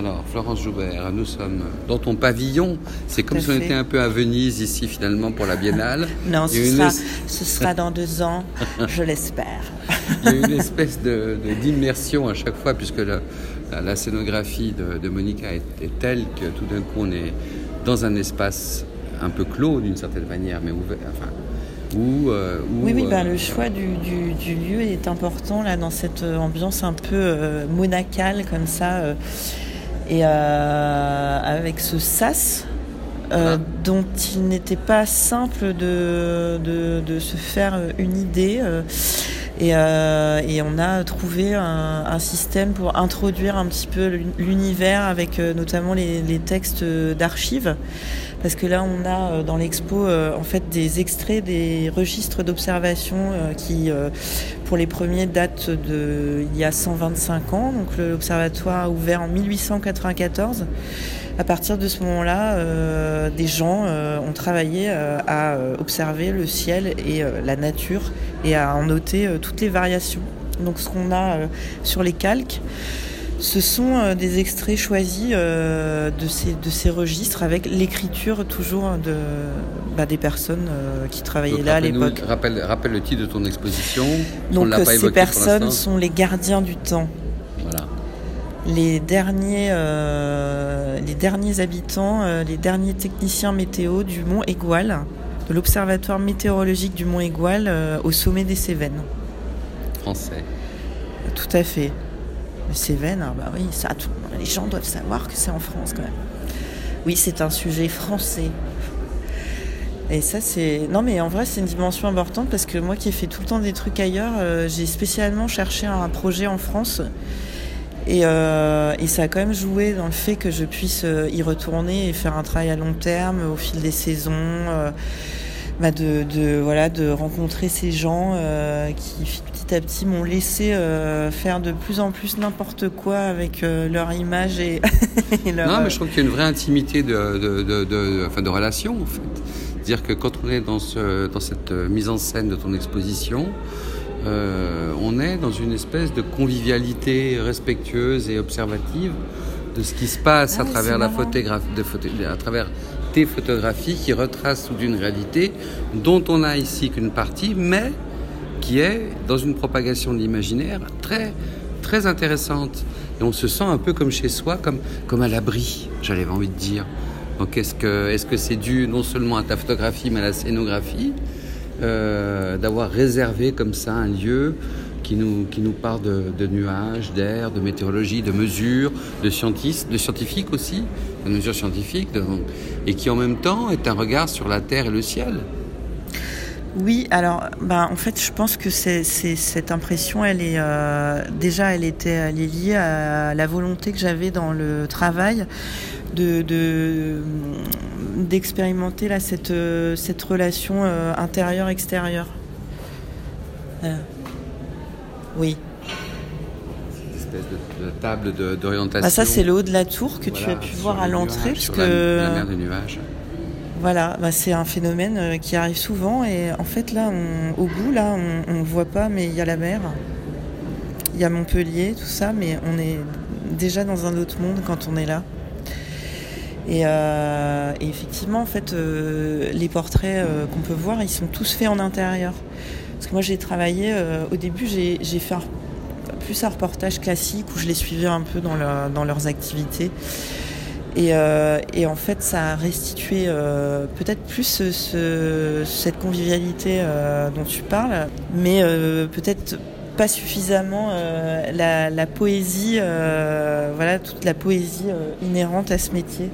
Alors, Florence Joubert, nous sommes dans ton pavillon. C'est comme si on était un peu à Venise ici finalement pour la biennale. non, ce sera, ce sera, dans deux ans, je l'espère. Il y a une espèce d'immersion de, à chaque fois puisque la, scénographie de, Monica est, telle que tout d'un coup on est dans un espace un peu clos d'une certaine manière, mais ouvert. Enfin, euh, oui, oui ben, le choix du, lieu est important là dans cette ambiance un peu euh, monacale comme ça et euh, avec ce sas euh, dont il n'était pas simple de, de, se faire une idée. Euh, et, on a trouvé un, système pour introduire un petit peu l'univers avec notamment les, textes d'archives. Parce que là, on a dans l'expo en fait des extraits des registres d'observation qui pour les premiers datent de il y a 125 ans. Donc l'observatoire a ouvert en 1894. À partir de ce moment-là, euh, des gens euh, ont travaillé euh, à observer le ciel et la nature et à en noter toutes les variations. Donc ce qu'on a sur les calques, ce sont des extraits choisis de, ces, de ces registres avec l'écriture toujours de, bah, des personnes qui travaillaient là à l'époque. Rappelle, rappelle le titre de ton exposition. Donc ces personnes sont les gardiens du temps. Voilà. Les derniers, les derniers habitants, les derniers techniciens météo du Mont Égual, de l'Observatoire météorologique du Mont Égual au sommet des Cévennes. Français. Tout à fait. Cévennes, ah bah oui, ça, les gens doivent savoir que c'est en France quand même. Oui, c'est un sujet français. Et ça, c'est. Non, mais en vrai, c'est une dimension importante parce que moi qui ai fait tout le temps des trucs ailleurs, euh, j'ai spécialement cherché un projet en France. Et, euh, et, ça a quand même joué dans le fait que je puisse euh, y retourner et faire un travail à long terme au fil des saisons. Bah de, de, voilà, de rencontrer ces gens qui à petit m'ont laissé euh, faire de plus en plus n'importe quoi avec euh, leur image et, leur, Non, mais je trouve qu'il y a une vraie intimité de, de, de, de, enfin, de relation en fait. Dire que quand on est dans, ce, dans cette mise en scène de ton exposition, euh, on est dans une espèce de convivialité respectueuse et observative de ce qui se passe à ah, travers la photographie, à travers tes photographies qui retracent toute une réalité dont on a ici qu'une partie, mais qui est dans une propagation de l'imaginaire très, très intéressante. Et on se sent un peu comme chez soi, comme, comme à l'abri, j'avais envie de dire. Donc est-ce que est-ce que c'est dû non seulement à ta photographie, mais à la scénographie, euh, d'avoir réservé comme ça un lieu qui nous, qui nous parle de, nuages, d'air, de météorologie, de mesures, de, scientifiques, aussi, de mesures scientifiques, et qui en même temps est un regard sur la Terre et le ciel. Oui, alors, ben, en fait, je pense que cette impression, elle est euh, déjà, elle était, elle est liée à la volonté que j'avais dans le travail de, d'expérimenter là cette cette relation euh, intérieure-extérieure. Euh, oui. Cette espèce de, table d'orientation. Ah, ça, c'est le haut de la tour que tu as pu voir à l'entrée, puisque la mer des nuages. Voilà, bah, c'est un phénomène euh, qui arrive souvent et en fait là, au bout, là, on ne voit pas, mais il y a la mer, il y a Montpellier, tout ça, mais on est déjà dans un autre monde quand on est là. Et, euh, effectivement, en fait, euh, les portraits qu'on peut voir, ils sont tous faits en intérieur. Parce que moi, j'ai travaillé, au début, j'ai fait plus un reportage classique où je les suivais un peu dans, leurs activités. Euh, et, en fait, ça a restitué euh, peut-être plus cette convivialité euh, dont tu parles, mais peut-être pas suffisamment la, la, poésie, voilà, toute la poésie inhérente à ce métier.